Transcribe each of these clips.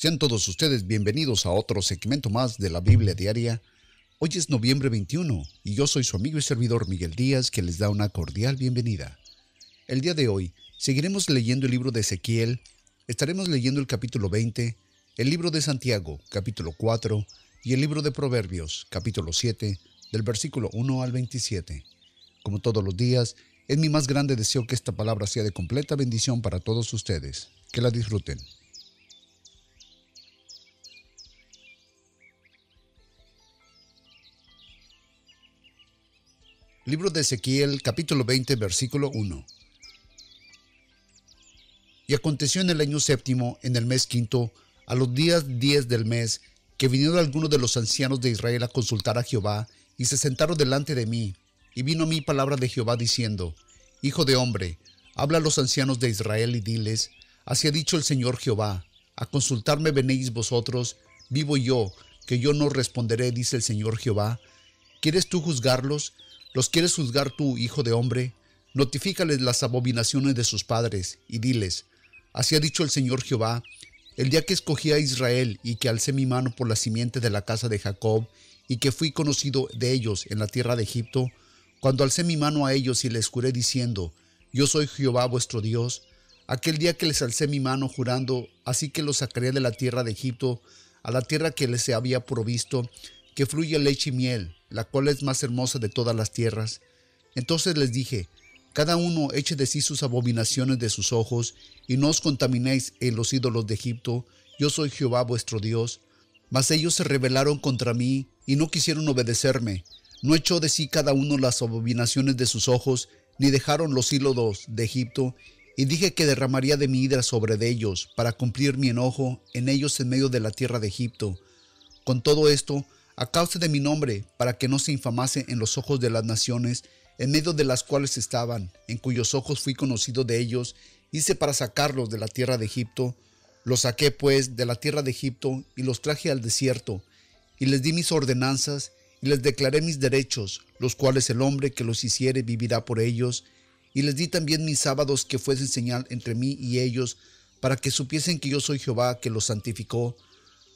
Sean todos ustedes bienvenidos a otro segmento más de la Biblia Diaria. Hoy es noviembre 21 y yo soy su amigo y servidor Miguel Díaz que les da una cordial bienvenida. El día de hoy seguiremos leyendo el libro de Ezequiel, estaremos leyendo el capítulo 20, el libro de Santiago, capítulo 4, y el libro de Proverbios, capítulo 7, del versículo 1 al 27. Como todos los días, es mi más grande deseo que esta palabra sea de completa bendición para todos ustedes. Que la disfruten. Libro de Ezequiel, capítulo 20, versículo 1. Y aconteció en el año séptimo, en el mes quinto, a los días diez del mes, que vinieron algunos de los ancianos de Israel a consultar a Jehová, y se sentaron delante de mí. Y vino a mí palabra de Jehová diciendo, Hijo de hombre, habla a los ancianos de Israel y diles, Así ha dicho el Señor Jehová, a consultarme venéis vosotros, vivo yo, que yo no responderé, dice el Señor Jehová. ¿Quieres tú juzgarlos? ¿Los quieres juzgar tú, hijo de hombre? Notifícales las abominaciones de sus padres, y diles, Así ha dicho el Señor Jehová, el día que escogí a Israel y que alcé mi mano por la simiente de la casa de Jacob, y que fui conocido de ellos en la tierra de Egipto, cuando alcé mi mano a ellos y les juré diciendo, Yo soy Jehová vuestro Dios, aquel día que les alcé mi mano jurando, así que los sacaré de la tierra de Egipto, a la tierra que les había provisto, que fluye leche y miel, la cual es más hermosa de todas las tierras. Entonces les dije, cada uno eche de sí sus abominaciones de sus ojos, y no os contaminéis en los ídolos de Egipto, yo soy Jehová vuestro Dios. Mas ellos se rebelaron contra mí, y no quisieron obedecerme. No echó de sí cada uno las abominaciones de sus ojos, ni dejaron los ídolos de Egipto, y dije que derramaría de mi hidra sobre de ellos, para cumplir mi enojo en ellos en medio de la tierra de Egipto. Con todo esto, a causa de mi nombre, para que no se infamase en los ojos de las naciones, en medio de las cuales estaban, en cuyos ojos fui conocido de ellos, hice para sacarlos de la tierra de Egipto. Los saqué pues de la tierra de Egipto y los traje al desierto, y les di mis ordenanzas, y les declaré mis derechos, los cuales el hombre que los hiciere vivirá por ellos, y les di también mis sábados que fuesen señal entre mí y ellos, para que supiesen que yo soy Jehová que los santificó,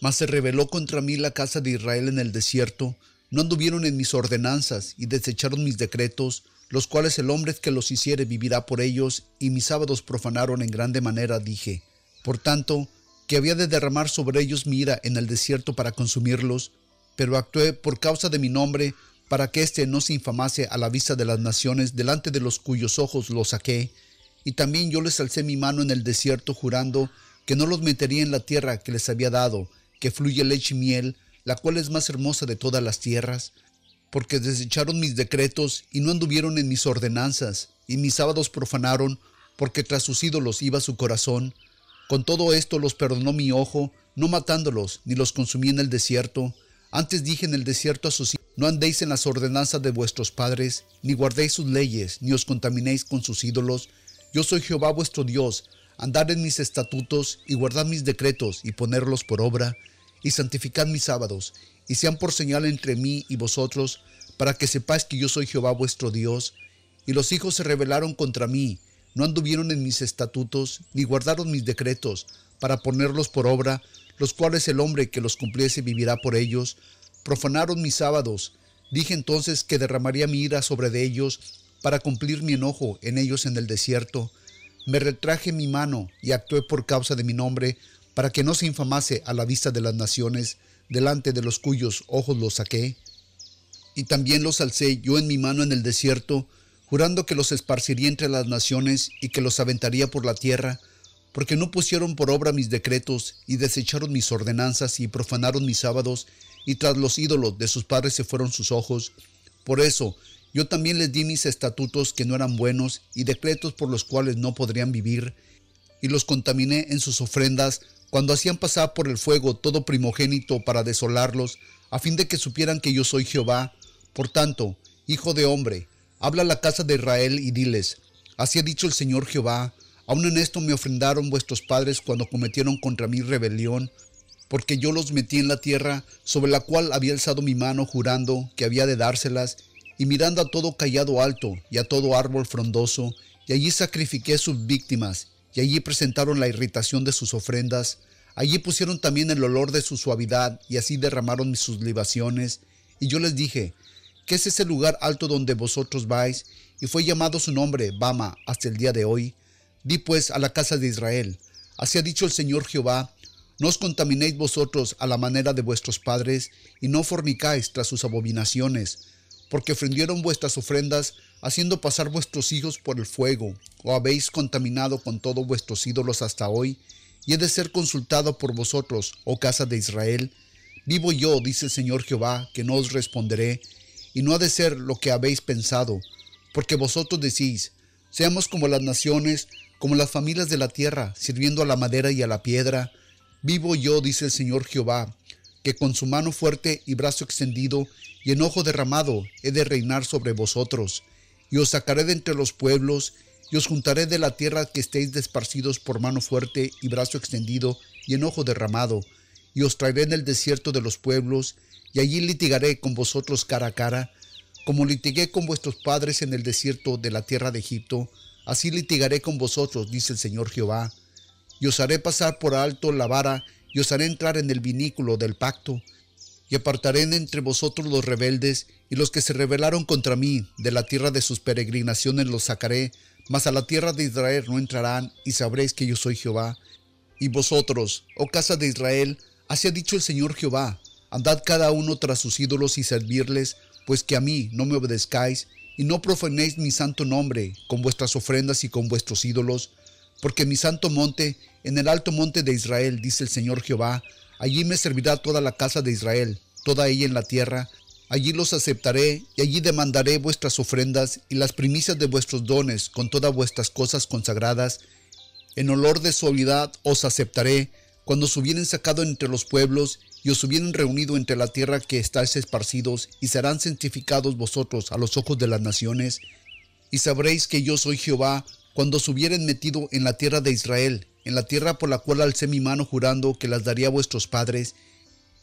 mas se rebeló contra mí la casa de Israel en el desierto, no anduvieron en mis ordenanzas y desecharon mis decretos, los cuales el hombre que los hiciere vivirá por ellos, y mis sábados profanaron en grande manera, dije. Por tanto, que había de derramar sobre ellos mi ira en el desierto para consumirlos, pero actué por causa de mi nombre, para que éste no se infamase a la vista de las naciones delante de los cuyos ojos los saqué, y también yo les alcé mi mano en el desierto jurando que no los metería en la tierra que les había dado, que fluye leche y miel, la cual es más hermosa de todas las tierras, porque desecharon mis decretos y no anduvieron en mis ordenanzas, y mis sábados profanaron, porque tras sus ídolos iba su corazón. Con todo esto los perdonó mi ojo, no matándolos, ni los consumí en el desierto. Antes dije en el desierto a sus hijos, no andéis en las ordenanzas de vuestros padres, ni guardéis sus leyes, ni os contaminéis con sus ídolos. Yo soy Jehová vuestro Dios, andad en mis estatutos y guardad mis decretos y ponerlos por obra y santificad mis sábados, y sean por señal entre mí y vosotros, para que sepáis que yo soy Jehová vuestro Dios. Y los hijos se rebelaron contra mí, no anduvieron en mis estatutos, ni guardaron mis decretos, para ponerlos por obra, los cuales el hombre que los cumpliese vivirá por ellos. Profanaron mis sábados. Dije entonces que derramaría mi ira sobre de ellos, para cumplir mi enojo en ellos en el desierto. Me retraje mi mano y actué por causa de mi nombre, para que no se infamase a la vista de las naciones, delante de los cuyos ojos los saqué. Y también los alcé yo en mi mano en el desierto, jurando que los esparciría entre las naciones y que los aventaría por la tierra, porque no pusieron por obra mis decretos y desecharon mis ordenanzas y profanaron mis sábados, y tras los ídolos de sus padres se fueron sus ojos. Por eso yo también les di mis estatutos que no eran buenos y decretos por los cuales no podrían vivir, y los contaminé en sus ofrendas cuando hacían pasar por el fuego todo primogénito para desolarlos, a fin de que supieran que yo soy Jehová. Por tanto, hijo de hombre, habla a la casa de Israel y diles, así ha dicho el Señor Jehová, aun en esto me ofrendaron vuestros padres cuando cometieron contra mí rebelión, porque yo los metí en la tierra sobre la cual había alzado mi mano jurando que había de dárselas, y mirando a todo callado alto y a todo árbol frondoso, y allí sacrifiqué sus víctimas, y allí presentaron la irritación de sus ofrendas. Allí pusieron también el olor de su suavidad, y así derramaron sus libaciones. Y yo les dije, ¿qué es ese lugar alto donde vosotros vais? Y fue llamado su nombre, Bama, hasta el día de hoy. Di pues a la casa de Israel, así ha dicho el Señor Jehová, no os contaminéis vosotros a la manera de vuestros padres, y no fornicáis tras sus abominaciones, porque ofendieron vuestras ofrendas, haciendo pasar vuestros hijos por el fuego, o habéis contaminado con todos vuestros ídolos hasta hoy, y he de ser consultado por vosotros, oh casa de Israel. Vivo yo, dice el Señor Jehová, que no os responderé, y no ha de ser lo que habéis pensado, porque vosotros decís, seamos como las naciones, como las familias de la tierra, sirviendo a la madera y a la piedra. Vivo yo, dice el Señor Jehová, que con su mano fuerte y brazo extendido y enojo derramado he de reinar sobre vosotros, y os sacaré de entre los pueblos, y os juntaré de la tierra que estéis desparcidos por mano fuerte y brazo extendido y enojo derramado, y os traeré en el desierto de los pueblos, y allí litigaré con vosotros cara a cara, como litigué con vuestros padres en el desierto de la tierra de Egipto, así litigaré con vosotros, dice el Señor Jehová, y os haré pasar por alto la vara, y os haré entrar en el vinículo del pacto, y apartaré entre vosotros los rebeldes, y los que se rebelaron contra mí, de la tierra de sus peregrinaciones los sacaré, mas a la tierra de Israel no entrarán, y sabréis que yo soy Jehová. Y vosotros, oh casa de Israel, así ha dicho el Señor Jehová, andad cada uno tras sus ídolos y servirles, pues que a mí no me obedezcáis, y no profanéis mi santo nombre con vuestras ofrendas y con vuestros ídolos, porque mi santo monte, en el alto monte de Israel, dice el Señor Jehová, allí me servirá toda la casa de Israel, toda ella en la tierra, Allí los aceptaré y allí demandaré vuestras ofrendas y las primicias de vuestros dones con todas vuestras cosas consagradas. En olor de suavidad os aceptaré cuando os hubieren sacado entre los pueblos y os hubieren reunido entre la tierra que estáis esparcidos y serán santificados vosotros a los ojos de las naciones. Y sabréis que yo soy Jehová cuando os hubieren metido en la tierra de Israel, en la tierra por la cual alcé mi mano jurando que las daría a vuestros padres,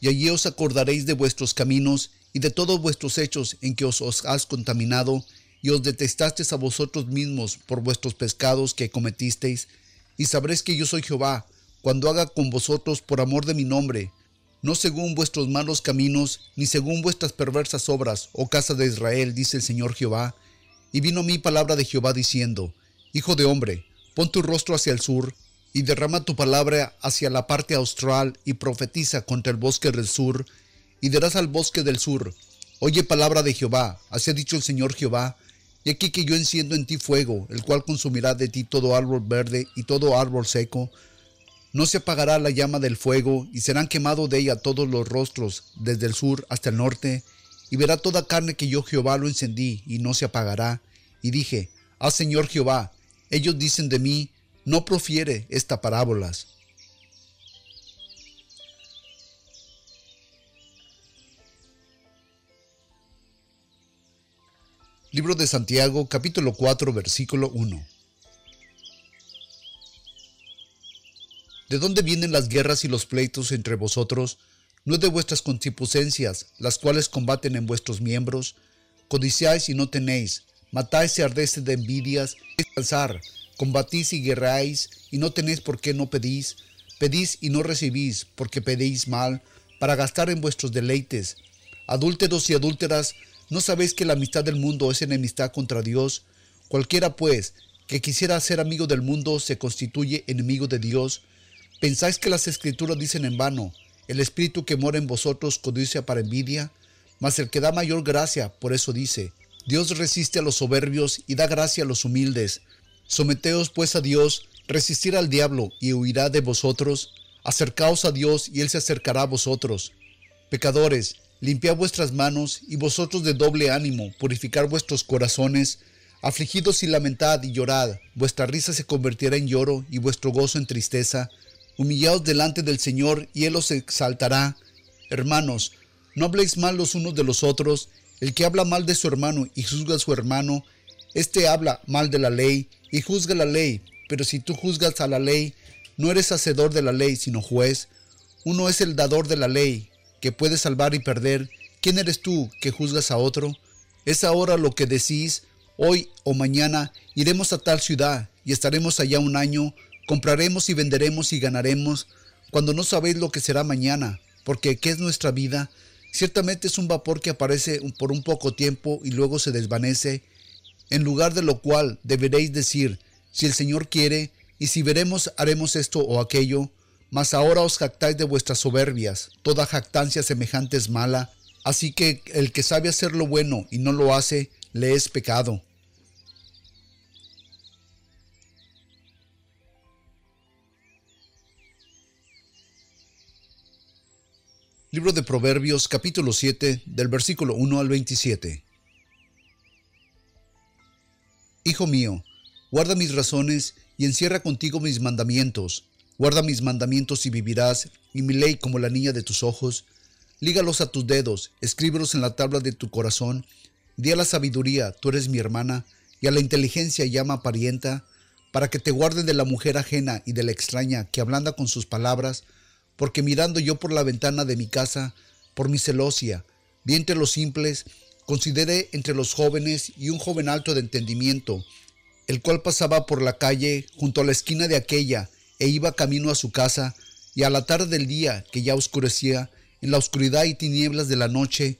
y allí os acordaréis de vuestros caminos y de todos vuestros hechos en que os, os has contaminado, y os detestasteis a vosotros mismos por vuestros pescados que cometisteis, y sabréis que yo soy Jehová, cuando haga con vosotros por amor de mi nombre, no según vuestros malos caminos, ni según vuestras perversas obras, oh casa de Israel, dice el Señor Jehová. Y vino mí palabra de Jehová diciendo, Hijo de hombre, pon tu rostro hacia el sur, y derrama tu palabra hacia la parte austral, y profetiza contra el bosque del sur, y dirás al bosque del sur, Oye palabra de Jehová, así ha dicho el Señor Jehová, y aquí que yo enciendo en ti fuego, el cual consumirá de ti todo árbol verde y todo árbol seco. No se apagará la llama del fuego, y serán quemados de ella todos los rostros, desde el sur hasta el norte, y verá toda carne que yo Jehová lo encendí, y no se apagará. Y dije, Ah Señor Jehová, ellos dicen de mí, no profiere esta parábolas. Libro de Santiago, capítulo 4, versículo 1. ¿De dónde vienen las guerras y los pleitos entre vosotros? ¿No es de vuestras concupiscencias, las cuales combaten en vuestros miembros? Codiciáis y no tenéis, matáis y ardéis de envidias, alzar, combatís y guerráis, y no tenéis por qué no pedís, pedís y no recibís, porque pedís mal, para gastar en vuestros deleites. Adúlteros y adúlteras, ¿No sabéis que la amistad del mundo es enemistad contra Dios? Cualquiera, pues, que quisiera ser amigo del mundo se constituye enemigo de Dios. ¿Pensáis que las escrituras dicen en vano, el espíritu que mora en vosotros codicia para envidia? Mas el que da mayor gracia, por eso dice, Dios resiste a los soberbios y da gracia a los humildes. Someteos pues a Dios, resistir al diablo y huirá de vosotros. Acercaos a Dios y él se acercará a vosotros. Pecadores, limpiad vuestras manos, y vosotros de doble ánimo, purificar vuestros corazones, afligidos y lamentad y llorad, vuestra risa se convertirá en lloro y vuestro gozo en tristeza. Humillaos delante del Señor, y Él os exaltará. Hermanos, no habléis mal los unos de los otros, el que habla mal de su hermano y juzga a su hermano, éste habla mal de la ley y juzga la ley, pero si tú juzgas a la ley, no eres hacedor de la ley, sino juez. Uno es el dador de la ley, que puede salvar y perder, ¿quién eres tú que juzgas a otro? Es ahora lo que decís, hoy o mañana iremos a tal ciudad y estaremos allá un año, compraremos y venderemos y ganaremos, cuando no sabéis lo que será mañana, porque ¿qué es nuestra vida? Ciertamente es un vapor que aparece por un poco tiempo y luego se desvanece, en lugar de lo cual deberéis decir, si el Señor quiere, y si veremos haremos esto o aquello, mas ahora os jactáis de vuestras soberbias, toda jactancia semejante es mala, así que el que sabe hacer lo bueno y no lo hace, le es pecado. Libro de Proverbios capítulo 7 del versículo 1 al 27. Hijo mío, guarda mis razones y encierra contigo mis mandamientos. Guarda mis mandamientos y vivirás, y mi ley como la niña de tus ojos. Lígalos a tus dedos, escríbelos en la tabla de tu corazón. Di a la sabiduría, tú eres mi hermana, y a la inteligencia llama parienta, para que te guarde de la mujer ajena y de la extraña que ablanda con sus palabras, porque mirando yo por la ventana de mi casa, por mi celosia, vi entre los simples, consideré entre los jóvenes y un joven alto de entendimiento, el cual pasaba por la calle junto a la esquina de aquella e iba camino a su casa, y a la tarde del día, que ya oscurecía, en la oscuridad y tinieblas de la noche,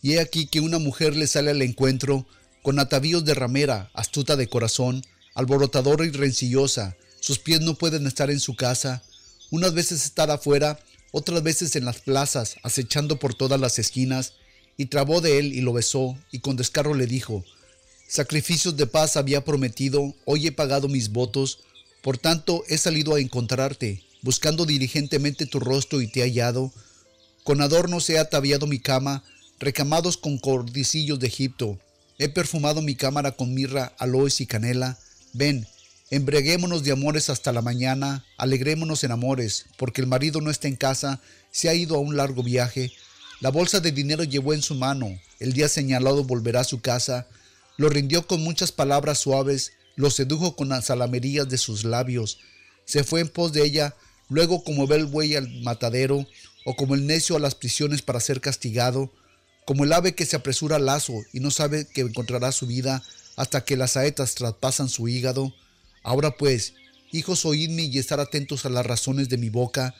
y he aquí que una mujer le sale al encuentro, con atavíos de ramera, astuta de corazón, alborotadora y rencillosa, sus pies no pueden estar en su casa, unas veces estar afuera, otras veces en las plazas, acechando por todas las esquinas, y trabó de él y lo besó, y con descarro le dijo, Sacrificios de paz había prometido, hoy he pagado mis votos, por tanto he salido a encontrarte, buscando diligentemente tu rostro y te he hallado. Con adornos he ataviado mi cama, recamados con cordicillos de Egipto. He perfumado mi cámara con mirra, aloes y canela. Ven, Embreguémonos de amores hasta la mañana, alegrémonos en amores, porque el marido no está en casa, se ha ido a un largo viaje. La bolsa de dinero llevó en su mano, el día señalado volverá a su casa. Lo rindió con muchas palabras suaves, lo sedujo con las alamerías de sus labios. Se fue en pos de ella, luego como ve el buey al matadero, o como el necio a las prisiones para ser castigado, como el ave que se apresura al lazo y no sabe que encontrará su vida hasta que las saetas traspasan su hígado. Ahora pues, hijos, oídme y estar atentos a las razones de mi boca.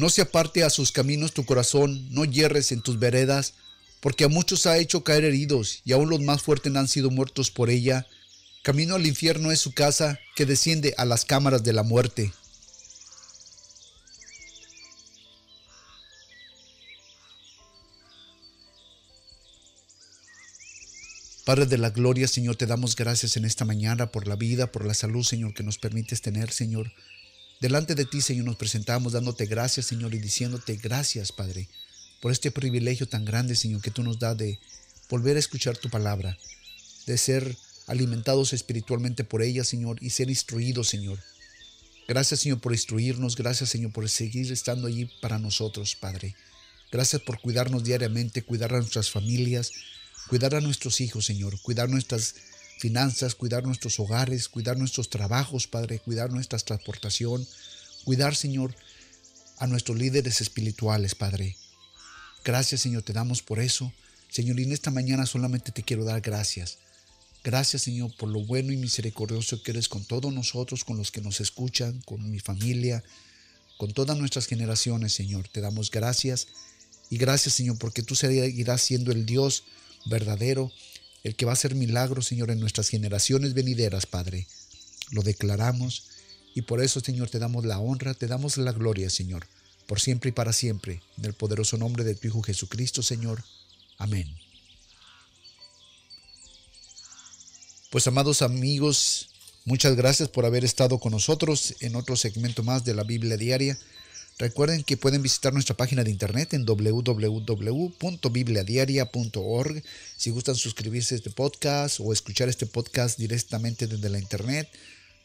No se aparte a sus caminos tu corazón, no hierres en tus veredas, porque a muchos ha hecho caer heridos, y aun los más fuertes han sido muertos por ella. Camino al infierno es su casa, que desciende a las cámaras de la muerte. Padre de la gloria, Señor, te damos gracias en esta mañana por la vida, por la salud, Señor, que nos permites tener, Señor. Delante de ti, Señor, nos presentamos dándote gracias, Señor, y diciéndote gracias, Padre, por este privilegio tan grande, Señor, que tú nos das de volver a escuchar tu palabra, de ser alimentados espiritualmente por ella, Señor, y ser instruidos, Señor. Gracias, Señor, por instruirnos. Gracias, Señor, por seguir estando allí para nosotros, Padre. Gracias por cuidarnos diariamente, cuidar a nuestras familias, cuidar a nuestros hijos, Señor, cuidar nuestras finanzas, cuidar nuestros hogares, cuidar nuestros trabajos, Padre, cuidar nuestra transportación, cuidar, Señor, a nuestros líderes espirituales, Padre. Gracias, Señor, te damos por eso. Señor, y en esta mañana solamente te quiero dar gracias. Gracias, Señor, por lo bueno y misericordioso que eres con todos nosotros, con los que nos escuchan, con mi familia, con todas nuestras generaciones, Señor. Te damos gracias. Y gracias, Señor, porque tú seguirás siendo el Dios verdadero, el que va a hacer milagros, Señor, en nuestras generaciones venideras, Padre. Lo declaramos y por eso, Señor, te damos la honra, te damos la gloria, Señor, por siempre y para siempre, en el poderoso nombre de tu Hijo Jesucristo, Señor. Amén. Pues amados amigos, muchas gracias por haber estado con nosotros en otro segmento más de la Biblia Diaria. Recuerden que pueden visitar nuestra página de internet en www.bibliadiaria.org si gustan suscribirse a este podcast o escuchar este podcast directamente desde la internet.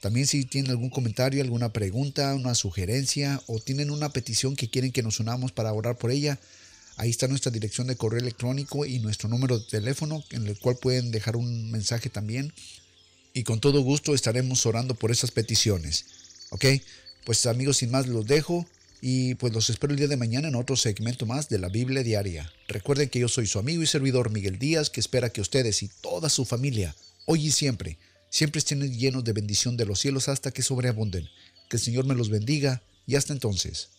También si tienen algún comentario, alguna pregunta, una sugerencia o tienen una petición que quieren que nos unamos para orar por ella, ahí está nuestra dirección de correo electrónico y nuestro número de teléfono en el cual pueden dejar un mensaje también. Y con todo gusto estaremos orando por esas peticiones. ¿Ok? Pues amigos, sin más los dejo. Y pues los espero el día de mañana en otro segmento más de la Biblia Diaria. Recuerden que yo soy su amigo y servidor Miguel Díaz, que espera que ustedes y toda su familia, hoy y siempre, siempre estén llenos de bendición de los cielos hasta que sobreabunden. Que el Señor me los bendiga y hasta entonces.